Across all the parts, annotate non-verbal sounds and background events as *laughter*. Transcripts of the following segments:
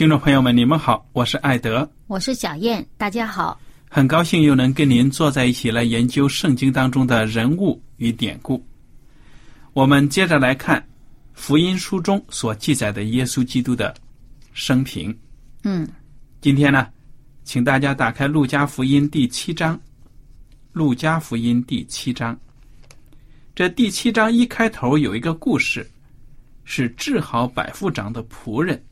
听众朋友们，你们好，我是艾德，我是小燕，大家好，很高兴又能跟您坐在一起来研究圣经当中的人物与典故。我们接着来看福音书中所记载的耶稣基督的生平。嗯，今天呢，请大家打开《路加福音》第七章，《路加福音》第七章。这第七章一开头有一个故事，是治好百夫长的仆人。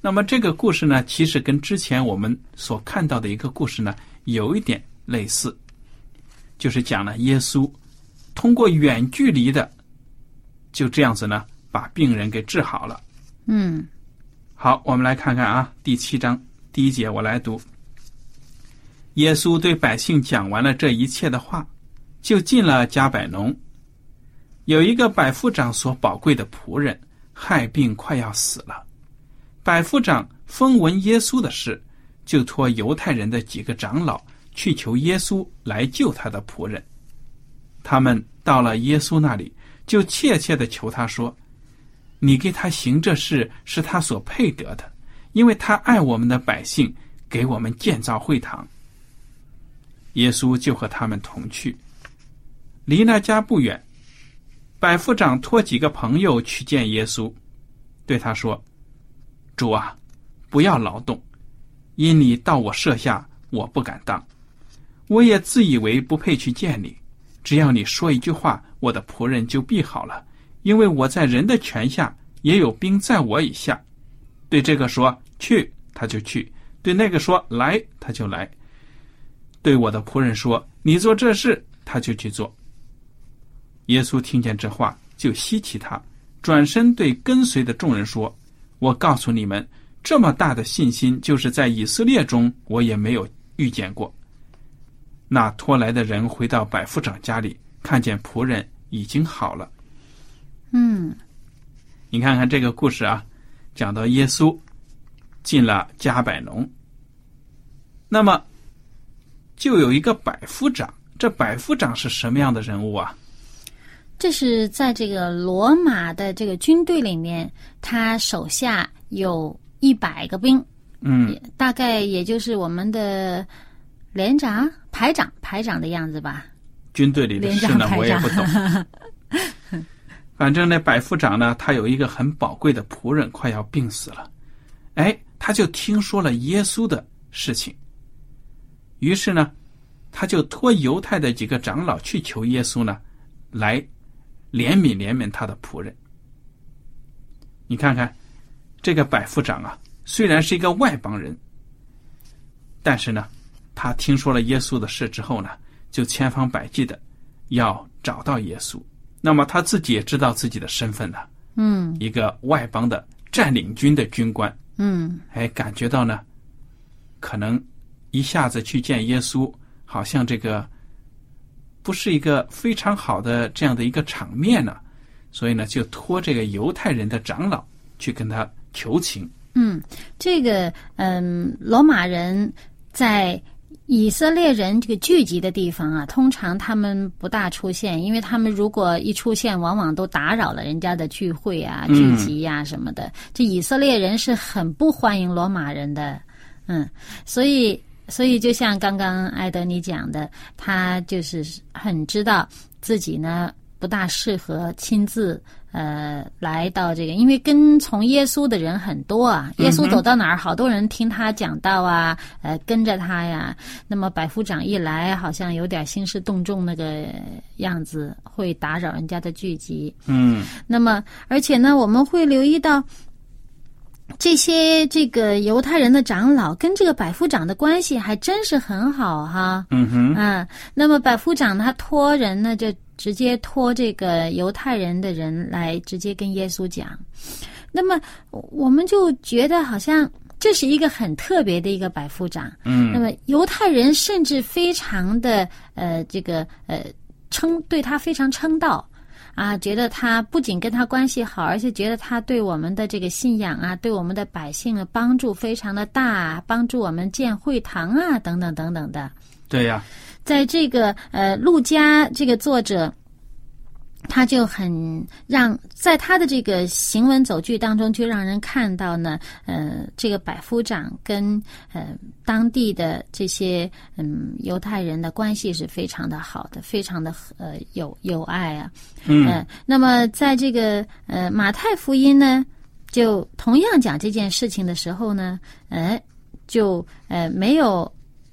那么这个故事呢，其实跟之前我们所看到的一个故事呢，有一点类似，就是讲了耶稣通过远距离的，就这样子呢，把病人给治好了。嗯，好，我们来看看啊，第七章第一节，我来读。耶稣对百姓讲完了这一切的话，就进了加百农。有一个百夫长所宝贵的仆人，害病快要死了。百夫长风闻耶稣的事，就托犹太人的几个长老去求耶稣来救他的仆人。他们到了耶稣那里，就切切的求他说：“你给他行这事，是他所配得的，因为他爱我们的百姓，给我们建造会堂。”耶稣就和他们同去，离那家不远。百夫长托几个朋友去见耶稣，对他说。主啊，不要劳动，因你到我舍下，我不敢当。我也自以为不配去见你，只要你说一句话，我的仆人就必好了。因为我在人的权下，也有兵在我以下。对这个说去，他就去；对那个说来，他就来。对我的仆人说你做这事，他就去做。耶稣听见这话，就稀奇他，转身对跟随的众人说。我告诉你们，这么大的信心，就是在以色列中我也没有遇见过。那拖来的人回到百夫长家里，看见仆人已经好了。嗯，你看看这个故事啊，讲到耶稣进了加百农，那么就有一个百夫长。这百夫长是什么样的人物啊？这是在这个罗马的这个军队里面，他手下有一百个兵，嗯，大概也就是我们的连长、排长、排长的样子吧。军队里的事呢，我也不懂。*laughs* 反正那百夫长呢，他有一个很宝贵的仆人快要病死了，哎，他就听说了耶稣的事情，于是呢，他就托犹太的几个长老去求耶稣呢，来。怜悯怜悯他的仆人，你看看这个百夫长啊，虽然是一个外邦人，但是呢，他听说了耶稣的事之后呢，就千方百计的要找到耶稣。那么他自己也知道自己的身份了，嗯，一个外邦的占领军的军官，嗯，哎，感觉到呢，可能一下子去见耶稣，好像这个不是一个非常好的这样的一个场面呢，所以呢，就托这个犹太人的长老去跟他求情。嗯，这个嗯，罗马人在以色列人这个聚集的地方啊，通常他们不大出现，因为他们如果一出现，往往都打扰了人家的聚会啊、聚集呀、什么的。这以色列人是很不欢迎罗马人的，嗯，所以，所以就像刚刚艾德你讲的，他就是很知道自己呢不大适合亲自。呃，来到这个，因为跟从耶稣的人很多啊，耶稣走到哪儿，好多人听他讲道啊，呃，跟着他呀。那么百夫长一来，好像有点兴师动众那个样子，会打扰人家的聚集。嗯，那么而且呢，我们会留意到这些这个犹太人的长老跟这个百夫长的关系还真是很好哈。嗯哼，啊，那么百夫长他托人呢就。直接托这个犹太人的人来直接跟耶稣讲，那么我们就觉得好像这是一个很特别的一个百夫长。嗯，那么犹太人甚至非常的呃这个呃称对他非常称道啊，觉得他不仅跟他关系好，而且觉得他对我们的这个信仰啊，对我们的百姓啊帮助非常的大，帮助我们建会堂啊等等等等的。对呀。在这个呃，陆家这个作者，他就很让在他的这个行文走句当中，就让人看到呢，呃，这个百夫长跟呃当地的这些嗯犹太人的关系是非常的好的，非常的呃有有爱啊。嗯。那么在这个呃马太福音呢，就同样讲这件事情的时候呢，呃，就呃没有。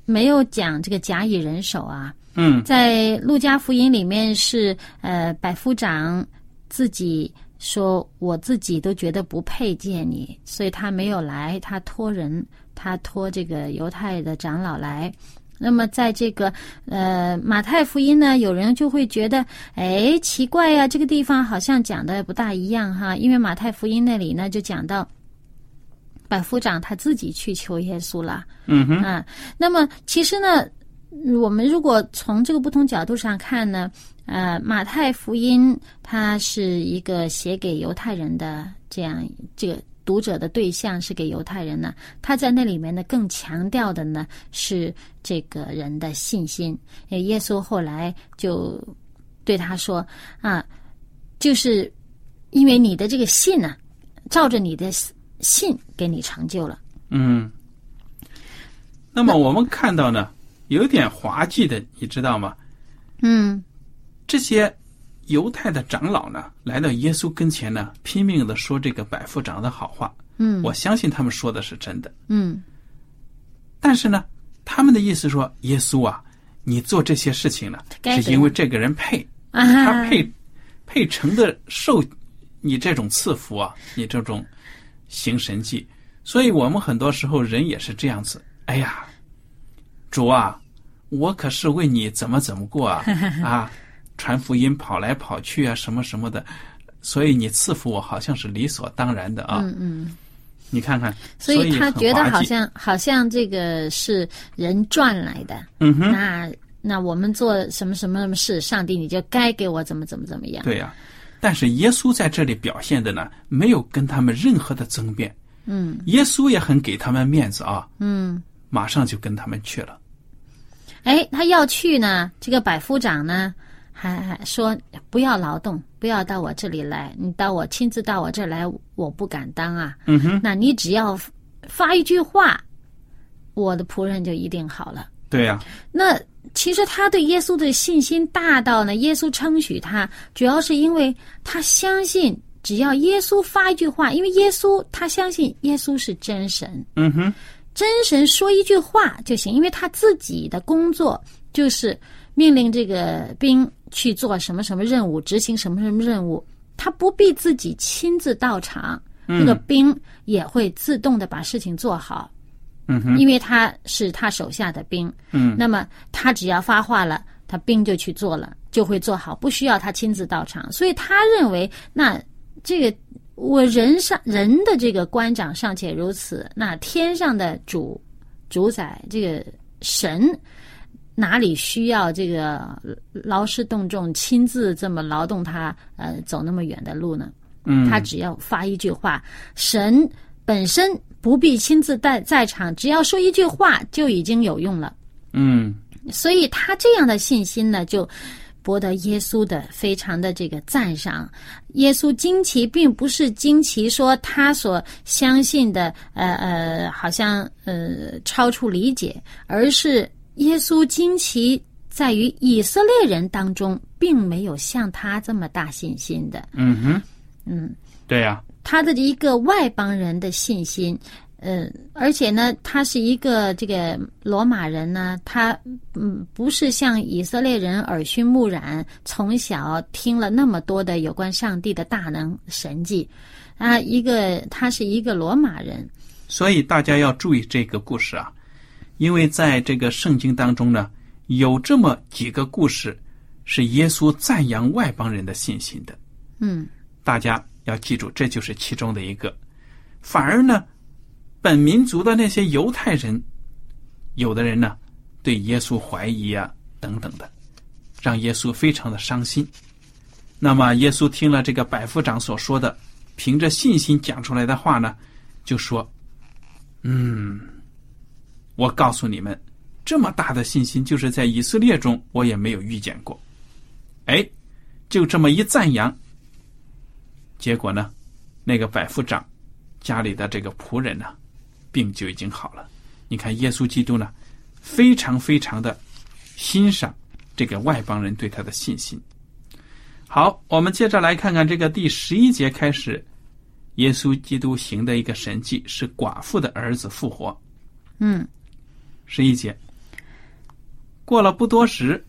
没有讲这个假以人手啊。嗯，在路加福音里面是呃百夫长自己说，我自己都觉得不配见你，所以他没有来，他托人，他托这个犹太的长老来。那么在这个呃马太福音呢，有人就会觉得，哎，奇怪呀，这个地方好像讲的不大一样哈，因为马太福音那里呢就讲到。百夫长他自己去求耶稣了，嗯哼，啊，那么其实呢，我们如果从这个不同角度上看呢，呃，马太福音它是一个写给犹太人的，这样这个读者的对象是给犹太人呢，他在那里面呢更强调的呢是这个人的信心。耶稣后来就对他说啊，就是因为你的这个信呢，照着你的。信给你成就了。嗯，那么我们看到呢，有点滑稽的，你知道吗？嗯，这些犹太的长老呢，来到耶稣跟前呢，拼命的说这个百夫长的好话。嗯，我相信他们说的是真的。嗯，但是呢，他们的意思说，耶稣啊，你做这些事情呢，是因为这个人配，他配配成的受你这种赐福啊，你这种。行神迹，所以我们很多时候人也是这样子。哎呀，主啊，我可是为你怎么怎么过啊 *laughs* 啊，传福音跑来跑去啊，什么什么的，所以你赐福我好像是理所当然的啊。嗯嗯，你看看，所以他觉得好像好像这个是人赚来的。嗯哼，那那我们做什么什么什么事，上帝你就该给我怎么怎么怎么样。对呀。但是耶稣在这里表现的呢，没有跟他们任何的争辩。嗯，耶稣也很给他们面子啊。嗯，马上就跟他们去了。哎，他要去呢，这个百夫长呢，还还说不要劳动，不要到我这里来，你到我亲自到我这儿来，我不敢当啊。嗯哼，那你只要发一句话，我的仆人就一定好了。对呀。那。其实他对耶稣的信心大到呢，耶稣称许他，主要是因为他相信，只要耶稣发一句话，因为耶稣他相信耶稣是真神，嗯哼，真神说一句话就行，因为他自己的工作就是命令这个兵去做什么什么任务，执行什么什么任务，他不必自己亲自到场，那个兵也会自动的把事情做好。嗯哼，因为他是他手下的兵，嗯，那么他只要发话了，他兵就去做了，就会做好，不需要他亲自到场。所以他认为，那这个我人上人的这个官长尚且如此，那天上的主主宰这个神，哪里需要这个劳师动众，亲自这么劳动他呃走那么远的路呢？嗯，他只要发一句话，神本身不必亲自在在场，只要说一句话就已经有用了。嗯所以他这样的信心呢，就博得耶稣的非常的这个赞赏。耶稣惊奇，并不是惊奇说他所相信的，呃呃，好像呃超出理解，而是耶稣惊奇在于以色列人当中，并没有像他这么大信心的。嗯哼，嗯，对呀、他的一个外邦人的信心，呃，而且呢，他是一个这个罗马人呢，他嗯不是像以色列人耳熏目染，从小听了那么多的有关上帝的大能神迹，啊，一个他是一个罗马人，所以大家要注意这个故事啊，因为在这个圣经当中呢，有这么几个故事是耶稣赞扬外邦人的信心的。嗯大家要记住，这就是其中的一个。反而呢，本民族的那些犹太人，有的人呢对耶稣怀疑啊等等的，让耶稣非常的伤心。那么耶稣听了这个百夫长所说的，凭着信心讲出来的话呢，就说：“嗯，我告诉你们，这么大的信心，就是在以色列中我也没有遇见过。”哎，就这么一赞扬，结果呢，那个百夫长家里的这个仆人呢，病就已经好了。你看，耶稣基督呢，非常非常的欣赏这个外邦人对他的信心。好，我们接着来看看这个第十一节开始，耶稣基督行的一个神迹是寡妇的儿子复活。嗯十一节，过了不多时，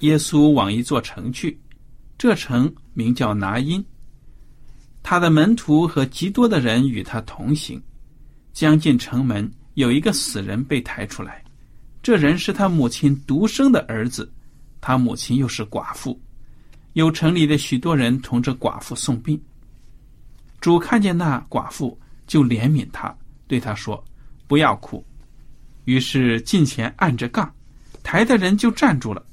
耶稣往一座城去，这城名叫拿因。他的门徒和极多的人与他同行。将近城门，有一个死人被抬出来，这人是他母亲独生的儿子，他母亲又是寡妇。有城里的许多人同着寡妇送殡。主看见那寡妇，就怜悯他，对他说：“不要哭。”于是近前按着杠，抬的人就站住了。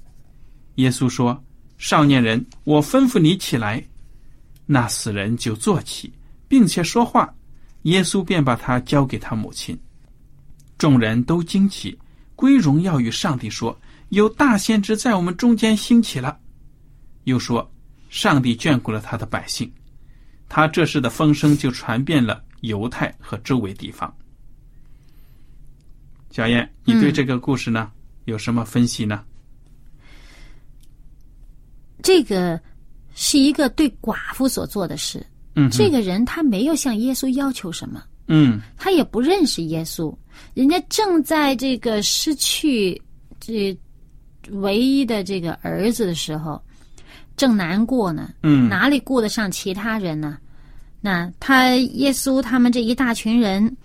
耶稣说：“少年人，我吩咐你起来。”那死人就坐起，并且说话。耶稣便把他交给他母亲。众人都惊奇，归荣耀与上帝说：“有大先知在我们中间兴起了。”又说：“上帝眷顾了他的百姓。”他这事的风声就传遍了犹太和周围地方。小燕，你对嗯这个故事呢、有什么分析呢？这个是一个对寡妇所做的事。嗯，这个人他没有向耶稣要求什么，嗯。他也不认识耶稣，人家正在这个失去这唯一的这个儿子的时候，正难过呢，嗯。哪里顾得上其他人呢？那他耶稣他们这一大群人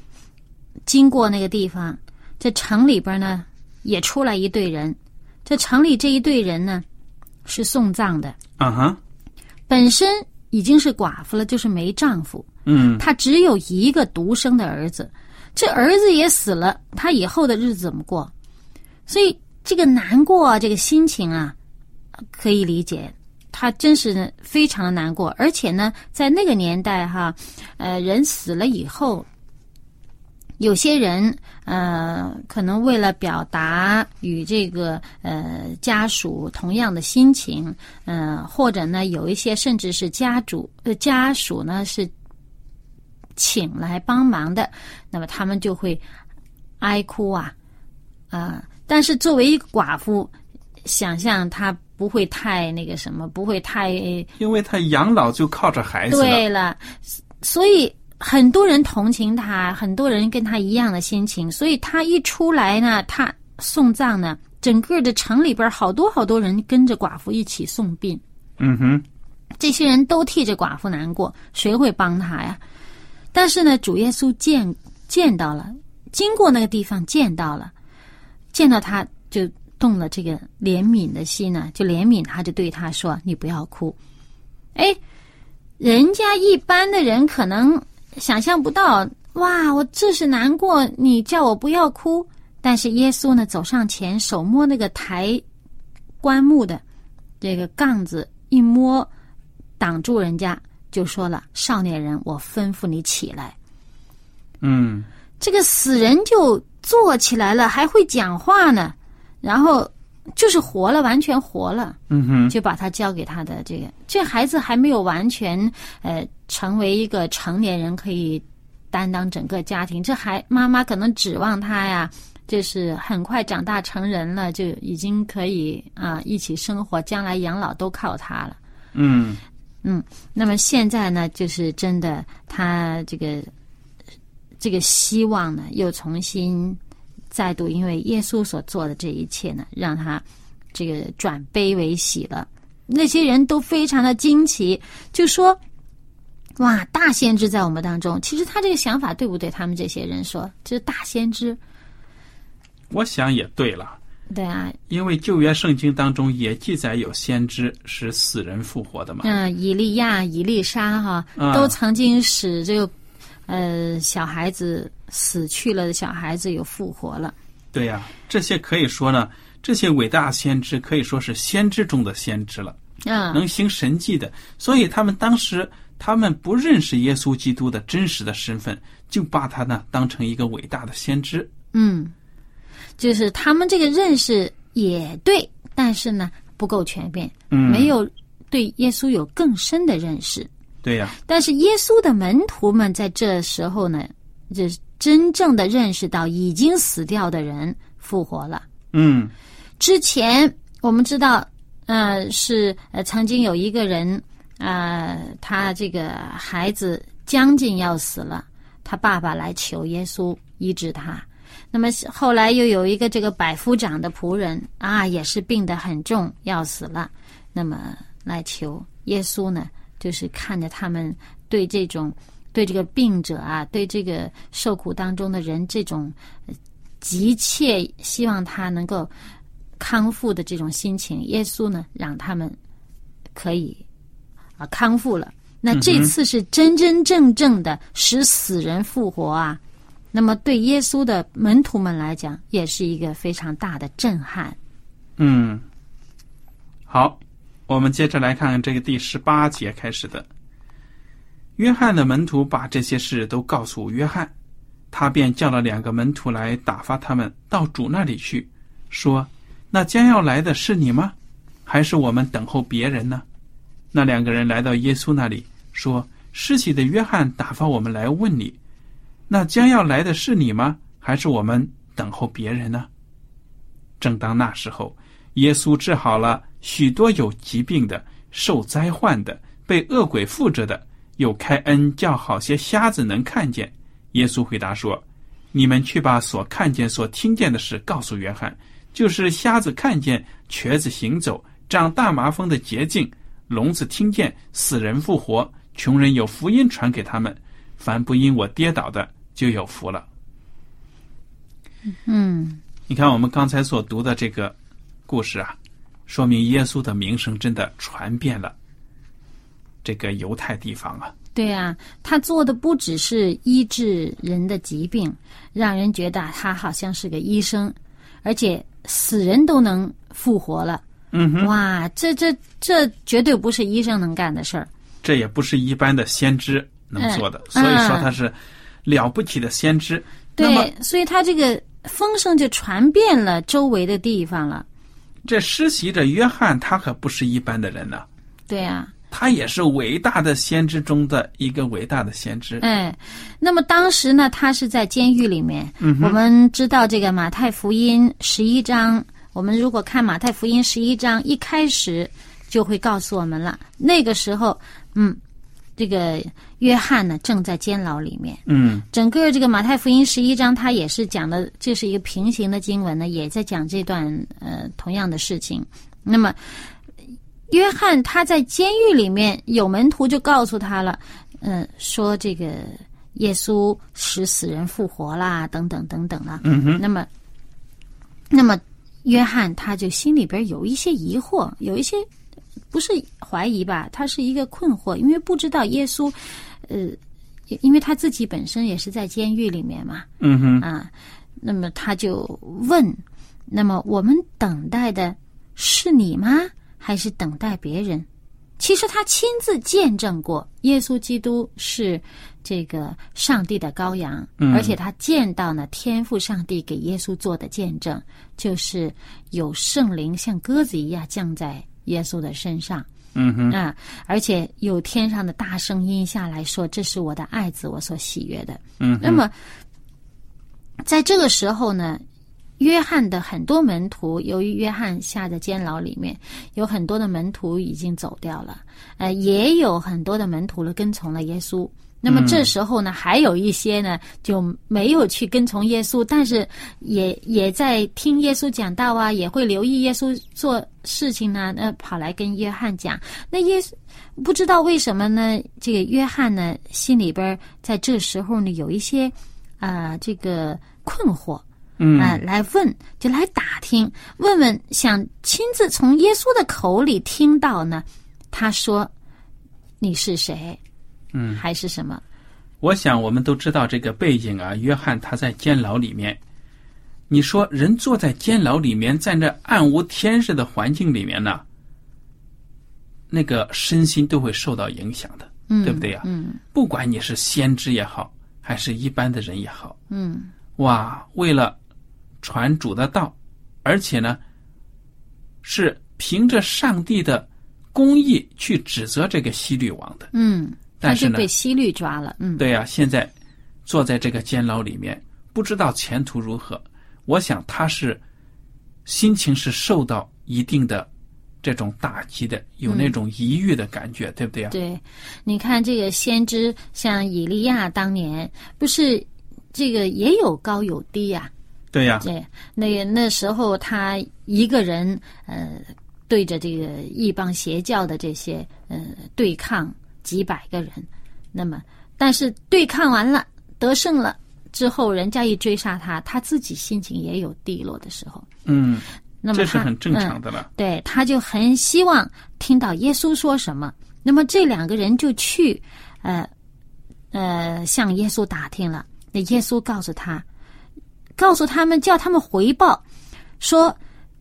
经过那个地方，这城里边呢也出来一队人，这城里这一队人呢是送葬的，啊哈，本身已经是寡妇了，就是没丈夫，嗯她只有一个独生的儿子，这儿子也死了，她以后的日子怎么过？所以这个难过啊，这个心情啊，可以理解。她真是非常的难过，而且呢，在那个年代哈，呃，人死了以后，有些人呃，可能为了表达与这个呃家属同样的心情，呃，或者呢，有一些甚至是家主呃家属呢是请来帮忙的，那么他们就会哀哭啊啊、但是作为一个寡妇，想象她不会太那个什么，不会太因为他养老就靠着孩子了。对了，所以很多人同情他，很多人跟他一样的心情，所以他一出来呢，他送葬呢，整个的城里边好多好多人跟着寡妇一起送殡，嗯哼，这些人都替着寡妇难过，谁会帮他呀？但是呢，主耶稣见见到了，经过那个地方见到了，见到他就动了这个怜悯的心呢，就怜悯他，就对他说：“你不要哭。”哎，人家一般的人可能想象不到，哇，我这是难过，你叫我不要哭。但是耶稣呢，走上前，手摸那个抬棺木的这个杠子，一摸，挡住人家，就说了：“少年人，我吩咐你起来。”嗯，这个死人就坐起来了，还会讲话呢，然后就是活了，完全活了。嗯哼，就把他交给他的这个，这孩子还没有完全呃成为一个成年人，可以担当整个家庭。这还妈妈可能指望他呀，就是很快长大成人了，就已经可以啊一起生活，将来养老都靠他了。嗯嗯，那么现在呢，就是真的，他这个这个希望呢，又重新再度因为耶稣所做的这一切呢，让他这个转悲为喜了。那些人都非常的惊奇，就说：“哇，大先知在我们当中。”其实他这个想法对不对？他们这些人说这是大先知，我想也对了，对啊，因为旧约圣经当中也记载有先知使死人复活的嘛。嗯，以利亚、以利沙哈，啊都曾经使这个呃小孩子死去了的小孩子又复活了。对呀、这些可以说呢，这些伟大先知可以说是先知中的先知了，嗯，能行神迹的。所以他们当时他们不认识耶稣基督的真实的身份，就把他呢当成一个伟大的先知。嗯，就是他们这个认识也对，但是呢不够全面，嗯没有对耶稣有更深的认识。对呀、但是耶稣的门徒们在这时候呢，就是真正的认识到已经死掉的人复活了。嗯之前我们知道，呃，是呃曾经有一个人，呃，他这个孩子将近要死了，他爸爸来求耶稣医治他。那么后来又有一个这个百夫长的仆人啊，也是病得很重，要死了，那么来求耶稣呢，就是看着他们对这种对这个病者啊，对这个受苦当中的人这种呃急切希望他能够康复的这种心情，耶稣呢让他们可以啊康复了。那这次是真真正正的使死人复活啊！那么对耶稣的门徒们来讲，也是一个非常大的震撼。嗯，好，我们接着来看这个第十八节开始的。约翰的门徒把这些事都告诉约翰，他便叫了两个门徒来打发他们到主那里去，说：“那将要来的是你吗？还是我们等候别人呢？”那两个人来到耶稣那里，说：“施洗的约翰打发我们来问你，那将要来的是你吗？还是我们等候别人呢？”正当那时候，耶稣治好了许多有疾病的、受灾患的、被恶鬼附着的，又开恩叫好些瞎子能看见。耶稣回答说：“你们去把所看见、所听见的事告诉约翰，就是瞎子看见、瘸子行走、长大麻风的捷径、聋子听见、死人复活、穷人有福音传给他们。凡不因我跌倒的，就有福了。”嗯，你看，我们刚才所读的这个故事啊，说明耶稣的名声真的传遍了这个犹太地方啊。对啊，他做的不只是医治人的疾病，让人觉得他好像是个医生，而且死人都能复活了。嗯哼，哇，这这这绝对不是医生能干的事儿。这也不是一般的先知能做的，嗯所以说他是了不起的先知。对，所以他这个风声就传遍了周围的地方了。这施洗者约翰，他可不是一般的人呢、对啊，他也是伟大的先知中的一个伟大的先知。哎，那么当时呢，他是在监狱里面。嗯我们知道这个马太福音十一章，我们如果看马太福音十一章，一开始就会告诉我们了。那个时候，嗯，这个约翰呢正在监牢里面。嗯整个这个马太福音十一章，它也是讲的，这是一个平行的经文呢，也在讲这段呃同样的事情。那么，约翰他在监狱里面有门徒就告诉他了，嗯、说这个耶稣使死人复活啦，等等等等啦。嗯哼，那么，那么约翰他就心里边有一些疑惑，有一些不是怀疑吧，他是一个困惑，因为不知道耶稣，呃，因为他自己本身也是在监狱里面嘛，嗯哼，啊，那么他就问：“那么我们等待的是你吗？还是等待别人？”其实他亲自见证过耶稣基督是这个上帝的羔羊，嗯而且他见到呢天父上帝给耶稣做的见证，就是有圣灵像鸽子一样降在耶稣的身上。嗯哼，啊，而且有天上的大声音下来说：“这是我的爱子，我所喜悦的。”嗯，那么，在这个时候呢，约翰的很多门徒，由于约翰下在监牢里面，有很多的门徒已经走掉了，呃，也有很多的门徒了跟从了耶稣。那么这时候呢，还有一些呢就没有去跟从耶稣，但是也也在听耶稣讲道啊，也会留意耶稣做事情呢，那跑来跟约翰讲。那耶稣不知道为什么呢？这个约翰呢，心里边在这时候呢有一些啊、这个困惑，嗯啊、来问，就来打听，问问，想亲自从耶稣的口里听到呢，他说你是谁，嗯，还是什么？我想我们都知道这个背景啊。约翰他在监牢里面，你说人坐在监牢里面，在那暗无天日的环境里面呢，那个身心都会受到影响的，嗯，对不对呀、嗯不管你是先知也好，还是一般的人也好，嗯哇，为了传主的道，而且呢，是凭着上帝的公义去指责这个希律王的。嗯，他但是呢被西律抓了，嗯，对呀、现在坐在这个监牢里面，不知道前途如何。我想他是心情是受到一定的这种打击的，有那种抑郁的感觉，对不对啊、对，你看这个先知，像以利亚当年不是这个也有高有低呀、对呀、对，那个那时候他一个人呃对着这个异邦邪教的这些呃对抗几百个人，那么但是对抗完了得胜了之后，人家一追杀他，他自己心情也有低落的时候。嗯，那么这是很正常嗯的了。对，他就很希望听到耶稣说什么。那么这两个人就去，呃，呃，向耶稣打听了。那耶稣告诉他，告诉他们，叫他们回报，说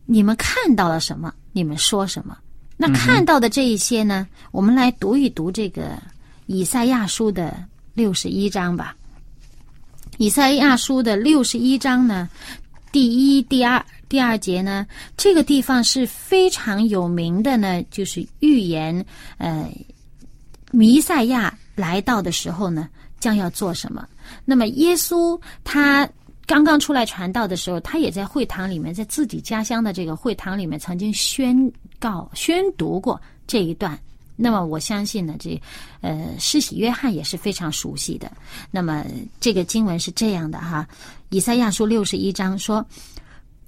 你们看到了什么，你们说什么。那看到的这一些呢，我们来读一读这个以赛亚书的六十一章吧。以赛亚书的六十一章呢，第一、第二、第二节呢，这个地方是非常有名的呢，就是预言，呃，弥赛亚来到的时候呢，将要做什么。那么耶稣他刚刚出来传道的时候，他也在会堂里面，在自己家乡的这个会堂里面，曾经宣告、宣读过这一段。那么我相信呢，这呃，施洗约翰也是非常熟悉的。那么这个经文是这样的哈，《以赛亚书》六十一章说：“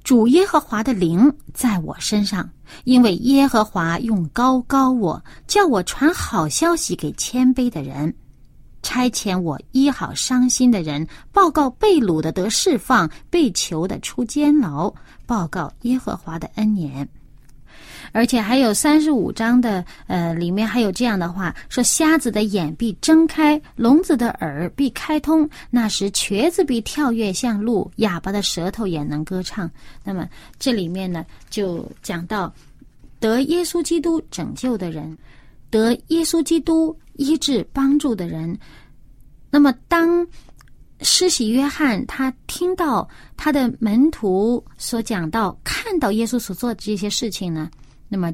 主耶和华的灵在我身上，因为耶和华用高高我，叫我传好消息给谦卑的人，差遣我医好伤心的人，报告被掳的得释放，被囚的出监牢，报告耶和华的恩年。”而且还有三十五章的，呃，里面还有这样的话说：瞎子的眼必睁开，聋子的耳必开通。那时瘸子必跳跃像鹿，哑巴的舌头也能歌唱。那么这里面呢，就讲到得耶稣基督拯救的人，得耶稣基督医治帮助的人。那么当施洗约翰他听到他的门徒所讲到，看到耶稣所做的这些事情呢？那么，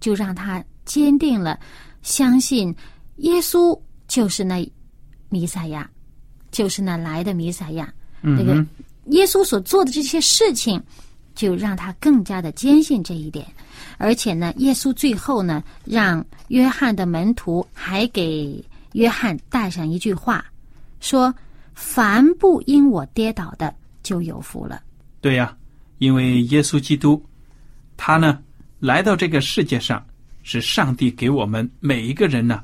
就让他坚定了相信耶稣就是那弥赛亚，就是那来的弥赛亚。那个嗯耶稣所做的这些事情，就让他更加的坚信这一点。而且呢，耶稣最后呢，让约翰的门徒还给约翰带上一句话，说：“凡不因我跌倒的，就有福了。对呀、因为耶稣基督，他呢来到这个世界上，是上帝给我们每一个人呢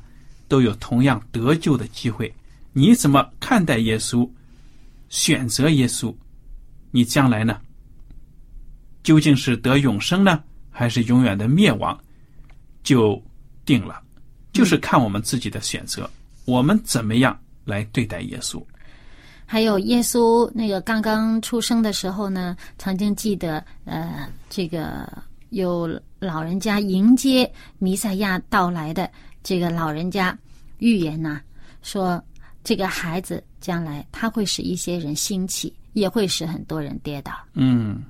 都有同样得救的机会。你怎么看待耶稣？选择耶稣，你将来呢，究竟是得永生呢，还是永远的灭亡，就定了，就是看我们自己的选择，我们怎么样来对待耶稣。”还有耶稣那个刚刚出生的时候呢，曾经记得呃，这个有老人家迎接弥赛亚到来的这个老人家预言呐、说这个孩子将来他会使一些人兴起，也会使很多人跌倒。嗯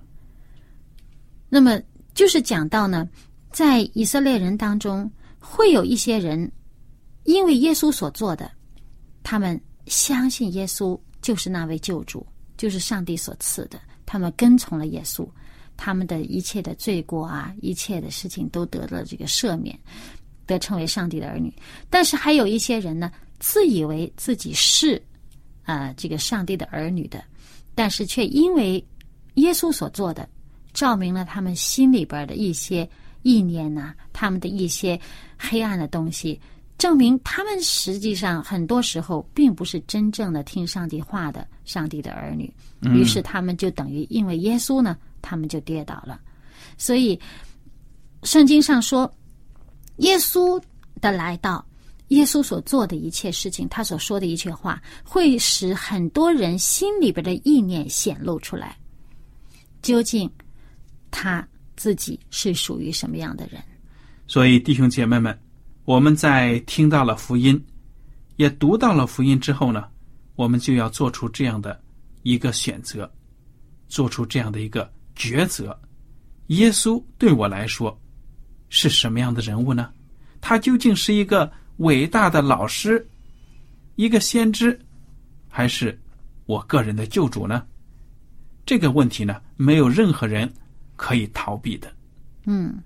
那么就是讲到呢，在以色列人当中，会有一些人因为耶稣所做的，他们相信耶稣就是那位救主，就是上帝所赐的，他们跟从了耶稣，他们的一切的罪过啊，一切的事情都得了这个赦免，得称为上帝的儿女。但是还有一些人呢，自以为自己是啊、这个上帝的儿女的，但是却因为耶稣所做的，照明了他们心里边的一些意念呐、他们的一些黑暗的东西，证明他们实际上很多时候并不是真正的听上帝话的上帝的儿女。于是他们就等于因为耶稣呢，他们就跌倒了。所以圣经上说，耶稣的来到，耶稣所做的一切事情，他所说的一切话，会使很多人心里边的意念显露出来。究竟他自己是属于什么样的人？所以弟兄姐妹们，我们在听到了福音，也读到了福音之后呢，我们就要做出这样的一个选择，做出这样的一个抉择。耶稣对我来说是什么样的人物呢？他究竟是一个伟大的老师，一个先知，还是我个人的救主呢？这个问题呢，没有任何人可以逃避的。嗯，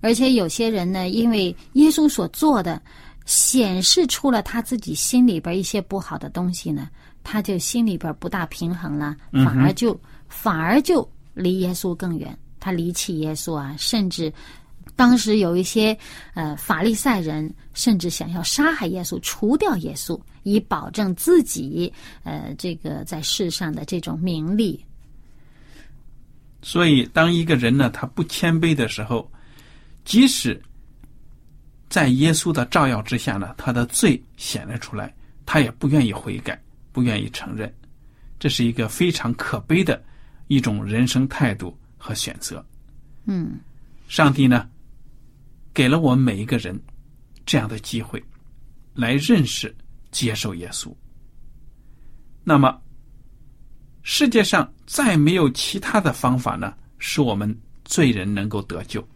而且有些人呢，因为耶稣所做的显示出了他自己心里边一些不好的东西呢，他就心里边不大平衡了，反而就、反而就离耶稣更远，他离弃耶稣啊，甚至当时有一些呃法利赛人甚至想要杀害耶稣，除掉耶稣，以保证自己呃这个在世上的这种名利。所以，当一个人呢，他不谦卑的时候，即使在耶稣的照耀之下呢，他的罪显了出来，他也不愿意悔改，不愿意承认，这是一个非常可悲的一种人生态度和选择。嗯上帝呢，给了我们每一个人这样的机会，来认识、接受耶稣。那么，世界上再没有其他的方法呢，使我们罪人能够得救，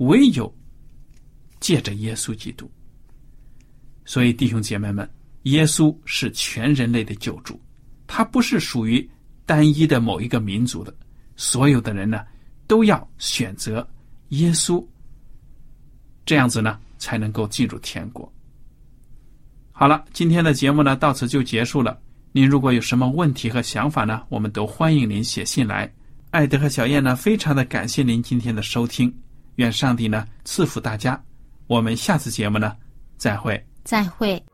唯有借着耶稣基督。所以，弟兄姐妹们，耶稣是全人类的救主，他不是属于单一的某一个民族的，所有的人呢，都要选择耶稣，这样子呢，才能够进入天国。好了，今天的节目呢，到此就结束了。您如果有什么问题和想法呢，我们都欢迎您写信来。艾德和小燕呢，非常的感谢您今天的收听，愿上帝呢赐福大家。我们下次节目呢，再会。再会。